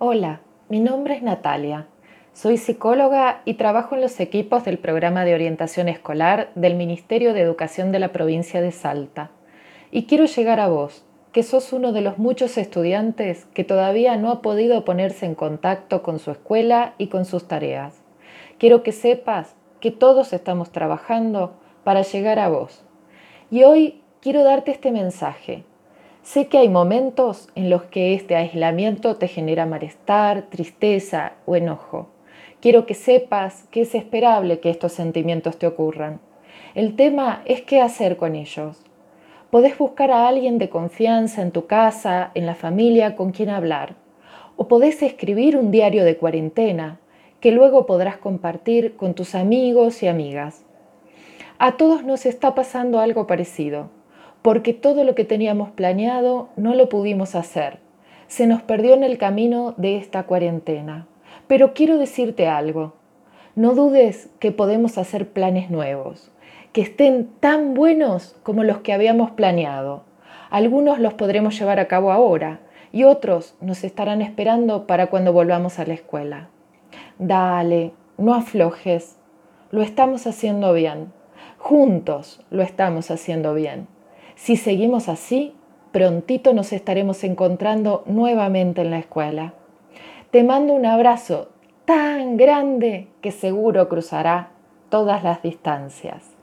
Hola, mi nombre es Natalia. Soy psicóloga y trabajo en los equipos del programa de orientación escolar del Ministerio de Educación de la provincia de Salta. Y quiero llegar a vos, que sos uno de los muchos estudiantes que todavía no ha podido ponerse en contacto con su escuela y con sus tareas. Quiero que sepas que todos estamos trabajando para llegar a vos. Y hoy quiero darte este mensaje Sé que hay momentos en los que este aislamiento te genera malestar, tristeza o enojo. Quiero que sepas que es esperable que estos sentimientos te ocurran. El tema es qué hacer con ellos. Podés buscar a alguien de confianza en tu casa, en la familia con quien hablar. O podés escribir un diario de cuarentena que luego podrás compartir con tus amigos y amigas. A todos nos está pasando algo parecido porque todo lo que teníamos planeado no lo pudimos hacer. Se nos perdió en el camino de esta cuarentena. Pero quiero decirte algo. No dudes que podemos hacer planes nuevos, que estén tan buenos como los que habíamos planeado. Algunos los podremos llevar a cabo ahora y otros nos estarán esperando para cuando volvamos a la escuela. Dale, no aflojes. Lo estamos haciendo bien. Juntos lo estamos haciendo bien. Si seguimos así, prontito nos estaremos encontrando nuevamente en la escuela. Te mando un abrazo tan grande que seguro cruzará todas las distancias.